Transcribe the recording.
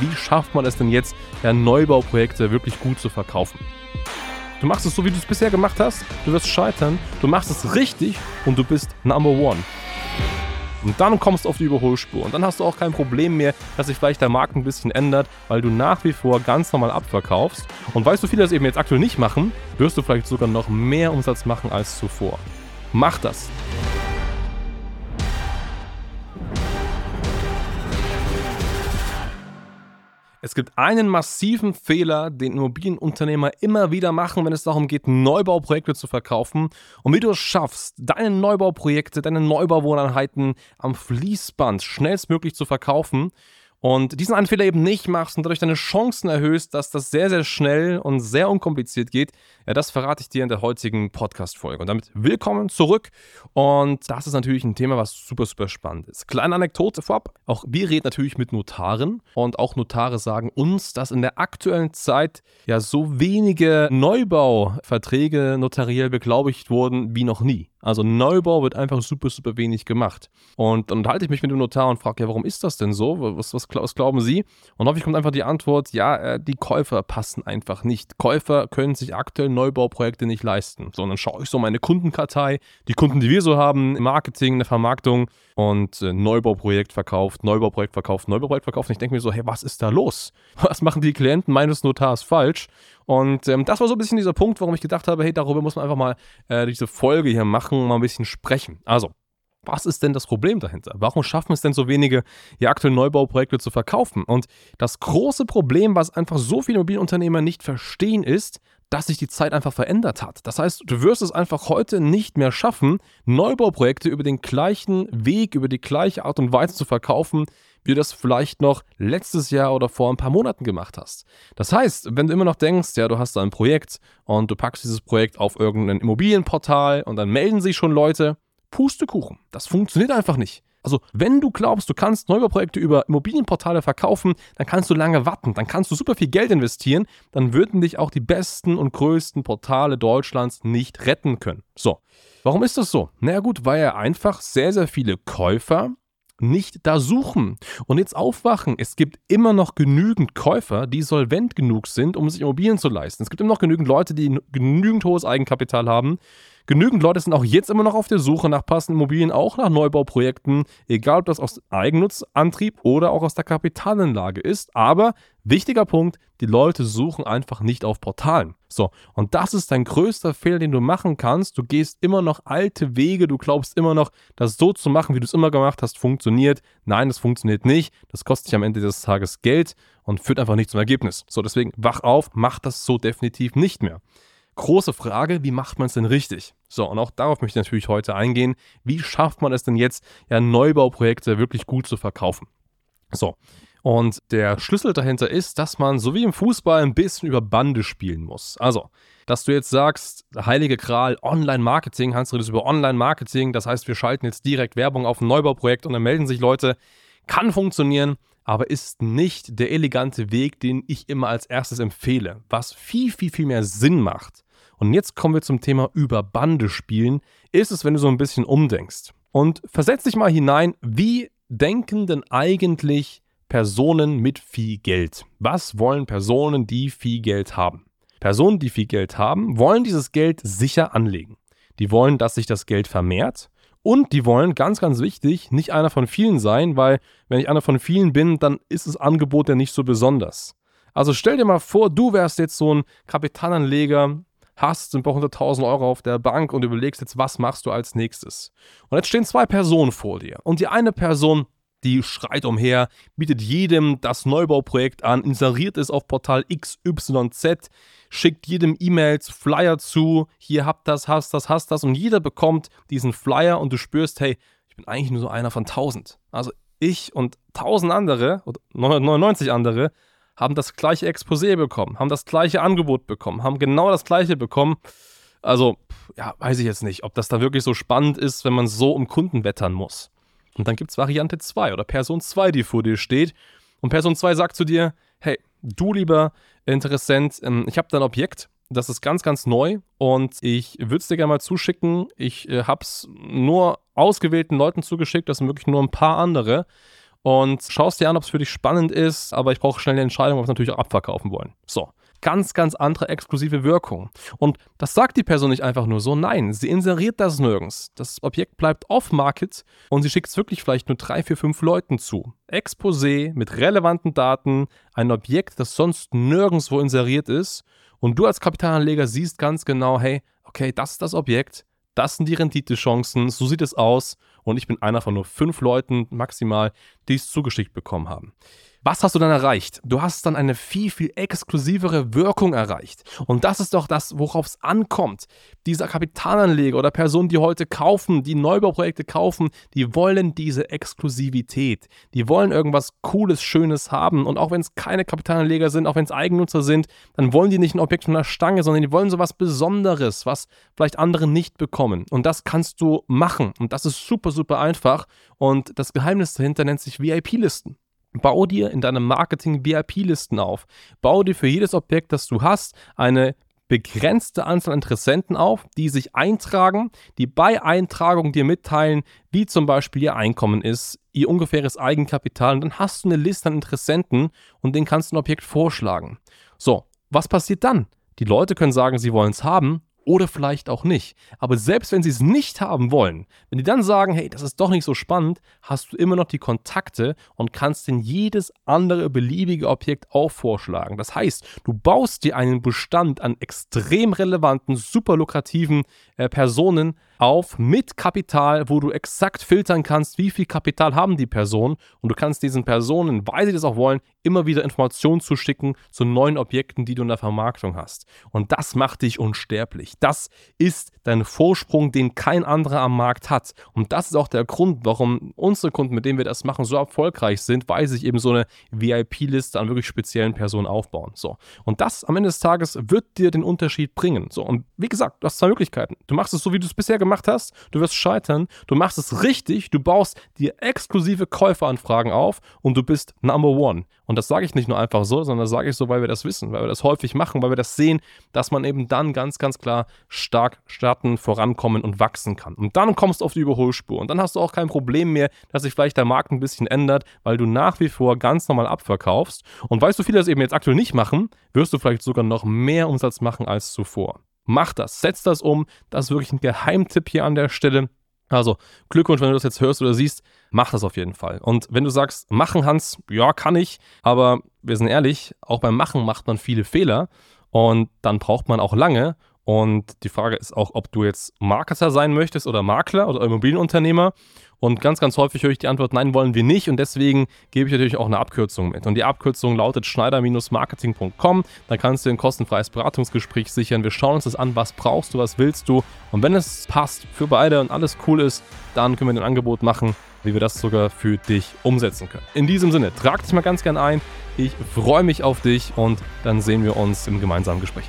wie schafft man es denn jetzt, ja, Neubauprojekte wirklich gut zu verkaufen. Du machst es so, wie du es bisher gemacht hast, du wirst scheitern, du machst es richtig und du bist Number One. Und dann kommst du auf die Überholspur. Und dann hast du auch kein Problem mehr, dass sich vielleicht der Markt ein bisschen ändert, weil du nach wie vor ganz normal abverkaufst. Und weil so viele das eben jetzt aktuell nicht machen, wirst du vielleicht sogar noch mehr Umsatz machen als zuvor. Mach das. Es gibt einen massiven Fehler, den Immobilienunternehmer immer wieder machen, wenn es darum geht, Neubauprojekte zu verkaufen. Und wie du es schaffst, deine Neubauprojekte, deine Neubauwohneinheiten am Fließband schnellstmöglich zu verkaufen und diesen einen Fehler eben nicht machst und dadurch deine Chancen erhöhst, dass das sehr, sehr schnell und sehr unkompliziert geht, ja, das verrate ich dir in der heutigen Podcast-Folge. Und damit willkommen zurück. Und das ist natürlich ein Thema, was super, super spannend ist. Kleine Anekdote vorab. Auch wir reden natürlich mit Notaren und auch Notare sagen uns, dass in der aktuellen Zeit ja so wenige Neubauverträge notariell beglaubigt wurden wie noch nie. Also Neubau wird einfach super, super wenig gemacht. Und dann unterhalte ich mich mit dem Notar und frage, ja, warum ist das denn so? Was, was, was glauben Sie? Und häufig kommt einfach die Antwort, ja, äh, die Käufer passen einfach nicht. Käufer können sich aktuell Neubauprojekte nicht leisten. So, und dann schaue ich so meine Kundenkartei, die Kunden, die wir so haben, im Marketing, in der Vermarktung und äh, Neubauprojekt verkauft, Neubauprojekt verkauft, Neubauprojekt verkauft. Und ich denke mir so, hey, was ist da los? Was machen die Klienten meines Notars falsch? Und ähm, das war so ein bisschen dieser Punkt, warum ich gedacht habe, hey, darüber muss man einfach mal äh, diese Folge hier machen, mal ein bisschen sprechen. Also, was ist denn das Problem dahinter? Warum schaffen es denn so wenige, hier aktuell Neubauprojekte zu verkaufen? Und das große Problem, was einfach so viele Immobilienunternehmer nicht verstehen, ist, dass sich die Zeit einfach verändert hat. Das heißt, du wirst es einfach heute nicht mehr schaffen, Neubauprojekte über den gleichen Weg, über die gleiche Art und Weise zu verkaufen, wie du das vielleicht noch letztes Jahr oder vor ein paar Monaten gemacht hast. Das heißt, wenn du immer noch denkst, ja, du hast da ein Projekt und du packst dieses Projekt auf irgendein Immobilienportal und dann melden sich schon Leute, Pustekuchen. Das funktioniert einfach nicht. Also, wenn du glaubst, du kannst Neubauprojekte über Immobilienportale verkaufen, dann kannst du lange warten, dann kannst du super viel Geld investieren, dann würden dich auch die besten und größten Portale Deutschlands nicht retten können. So, warum ist das so? Na naja, gut, weil ja einfach sehr, sehr viele Käufer nicht da suchen. Und jetzt aufwachen, es gibt immer noch genügend Käufer, die solvent genug sind, um sich Immobilien zu leisten. Es gibt immer noch genügend Leute, die genügend hohes Eigenkapital haben, Genügend Leute sind auch jetzt immer noch auf der Suche nach passenden Immobilien, auch nach Neubauprojekten, egal ob das aus Eigennutzantrieb oder auch aus der Kapitalanlage ist. Aber wichtiger Punkt, die Leute suchen einfach nicht auf Portalen. So, und das ist dein größter Fehler, den du machen kannst. Du gehst immer noch alte Wege, du glaubst immer noch, das so zu machen, wie du es immer gemacht hast, funktioniert. Nein, das funktioniert nicht. Das kostet dich am Ende des Tages Geld und führt einfach nicht zum Ergebnis. So, deswegen wach auf, mach das so definitiv nicht mehr große Frage, wie macht man es denn richtig? So, und auch darauf möchte ich natürlich heute eingehen. Wie schafft man es denn jetzt, ja, Neubauprojekte wirklich gut zu verkaufen? So, und der Schlüssel dahinter ist, dass man so wie im Fußball ein bisschen über Bande spielen muss. Also, dass du jetzt sagst, heilige Kral, Online-Marketing, Hans redet über Online-Marketing, das heißt, wir schalten jetzt direkt Werbung auf ein Neubauprojekt und dann melden sich Leute, kann funktionieren, aber ist nicht der elegante Weg, den ich immer als erstes empfehle. Was viel, viel, viel mehr Sinn macht, und jetzt kommen wir zum Thema über Bande spielen, ist es, wenn du so ein bisschen umdenkst. Und versetz dich mal hinein, wie denken denn eigentlich Personen mit viel Geld? Was wollen Personen, die viel Geld haben? Personen, die viel Geld haben, wollen dieses Geld sicher anlegen. Die wollen, dass sich das Geld vermehrt. Und die wollen, ganz, ganz wichtig, nicht einer von vielen sein, weil wenn ich einer von vielen bin, dann ist das Angebot ja nicht so besonders. Also stell dir mal vor, du wärst jetzt so ein Kapitalanleger, hast ein paar hunderttausend Euro auf der Bank und überlegst jetzt, was machst du als nächstes. Und jetzt stehen zwei Personen vor dir. Und die eine Person, die schreit umher, bietet jedem das Neubauprojekt an, inseriert es auf Portal XYZ, schickt jedem E-Mails, Flyer zu, hier habt das, hast das, hast das und jeder bekommt diesen Flyer und du spürst, hey, ich bin eigentlich nur so einer von tausend. Also ich und tausend andere oder 999 andere haben das gleiche Exposé bekommen, haben das gleiche Angebot bekommen, haben genau das gleiche bekommen. Also, ja, weiß ich jetzt nicht, ob das da wirklich so spannend ist, wenn man so um Kunden wettern muss. Und dann gibt es Variante 2 oder Person 2, die vor dir steht. Und Person 2 sagt zu dir, hey, du lieber Interessent, ähm, ich habe da ein Objekt, das ist ganz, ganz neu und ich würde es dir gerne mal zuschicken. Ich äh, habe es nur ausgewählten Leuten zugeschickt, das sind wirklich nur ein paar andere. Und schaust dir an, ob es für dich spannend ist, aber ich brauche schnell eine Entscheidung, ob wir es natürlich auch abverkaufen wollen. So ganz, ganz andere exklusive Wirkung. Und das sagt die Person nicht einfach nur so, nein, sie inseriert das nirgends. Das Objekt bleibt off-market und sie schickt es wirklich vielleicht nur drei, vier, fünf Leuten zu. Exposé mit relevanten Daten, ein Objekt, das sonst nirgendwo inseriert ist. Und du als Kapitalanleger siehst ganz genau, hey, okay, das ist das Objekt, das sind die Renditechancen, so sieht es aus. Und ich bin einer von nur fünf Leuten maximal, die es zugeschickt bekommen haben. Was hast du dann erreicht? Du hast dann eine viel, viel exklusivere Wirkung erreicht. Und das ist doch das, worauf es ankommt. Dieser Kapitalanleger oder Personen, die heute kaufen, die Neubauprojekte kaufen, die wollen diese Exklusivität. Die wollen irgendwas Cooles, Schönes haben. Und auch wenn es keine Kapitalanleger sind, auch wenn es Eigennutzer sind, dann wollen die nicht ein Objekt von der Stange, sondern die wollen so was Besonderes, was vielleicht andere nicht bekommen. Und das kannst du machen. Und das ist super, super einfach. Und das Geheimnis dahinter nennt sich VIP-Listen. Bau dir in deinem Marketing VIP-Listen auf. Bau dir für jedes Objekt, das du hast, eine begrenzte Anzahl Interessenten auf, die sich eintragen, die bei Eintragung dir mitteilen, wie zum Beispiel ihr Einkommen ist, ihr ungefähres Eigenkapital. Und dann hast du eine Liste an Interessenten und denen kannst du ein Objekt vorschlagen. So, was passiert dann? Die Leute können sagen, sie wollen es haben oder vielleicht auch nicht. Aber selbst wenn sie es nicht haben wollen, wenn die dann sagen, hey, das ist doch nicht so spannend, hast du immer noch die Kontakte und kannst in jedes andere beliebige Objekt auch vorschlagen. Das heißt, du baust dir einen Bestand an extrem relevanten, super lukrativen äh, Personen auf mit Kapital, wo du exakt filtern kannst, wie viel Kapital haben die Personen und du kannst diesen Personen, weil sie das auch wollen, immer wieder Informationen zuschicken zu neuen Objekten, die du in der Vermarktung hast. Und das macht dich unsterblich. Das ist dein Vorsprung, den kein anderer am Markt hat. Und das ist auch der Grund, warum unsere Kunden, mit denen wir das machen, so erfolgreich sind, weil sie sich eben so eine VIP-Liste an wirklich speziellen Personen aufbauen. So. Und das am Ende des Tages wird dir den Unterschied bringen. So. Und wie gesagt, du hast zwei Möglichkeiten. Du machst es so, wie du es bisher gemacht hast. Du wirst scheitern. Du machst es richtig. Du baust dir exklusive Käuferanfragen auf und du bist Number One. Und das sage ich nicht nur einfach so, sondern das sage ich so, weil wir das wissen, weil wir das häufig machen, weil wir das sehen, dass man eben dann ganz, ganz klar stark starten, vorankommen und wachsen kann. Und dann kommst du auf die Überholspur. Und dann hast du auch kein Problem mehr, dass sich vielleicht der Markt ein bisschen ändert, weil du nach wie vor ganz normal abverkaufst. Und weißt du, viele das eben jetzt aktuell nicht machen, wirst du vielleicht sogar noch mehr Umsatz machen als zuvor. Mach das, setz das um. Das ist wirklich ein Geheimtipp hier an der Stelle. Also Glückwunsch, wenn du das jetzt hörst oder siehst, mach das auf jeden Fall. Und wenn du sagst, machen Hans, ja, kann ich, aber wir sind ehrlich, auch beim Machen macht man viele Fehler und dann braucht man auch lange. Und die Frage ist auch, ob du jetzt Marketer sein möchtest oder Makler oder Immobilienunternehmer. Und ganz, ganz häufig höre ich die Antwort, nein, wollen wir nicht. Und deswegen gebe ich natürlich auch eine Abkürzung mit. Und die Abkürzung lautet schneider-marketing.com. Da kannst du ein kostenfreies Beratungsgespräch sichern. Wir schauen uns das an, was brauchst du, was willst du. Und wenn es passt für beide und alles cool ist, dann können wir ein Angebot machen, wie wir das sogar für dich umsetzen können. In diesem Sinne, trag dich mal ganz gern ein. Ich freue mich auf dich und dann sehen wir uns im gemeinsamen Gespräch.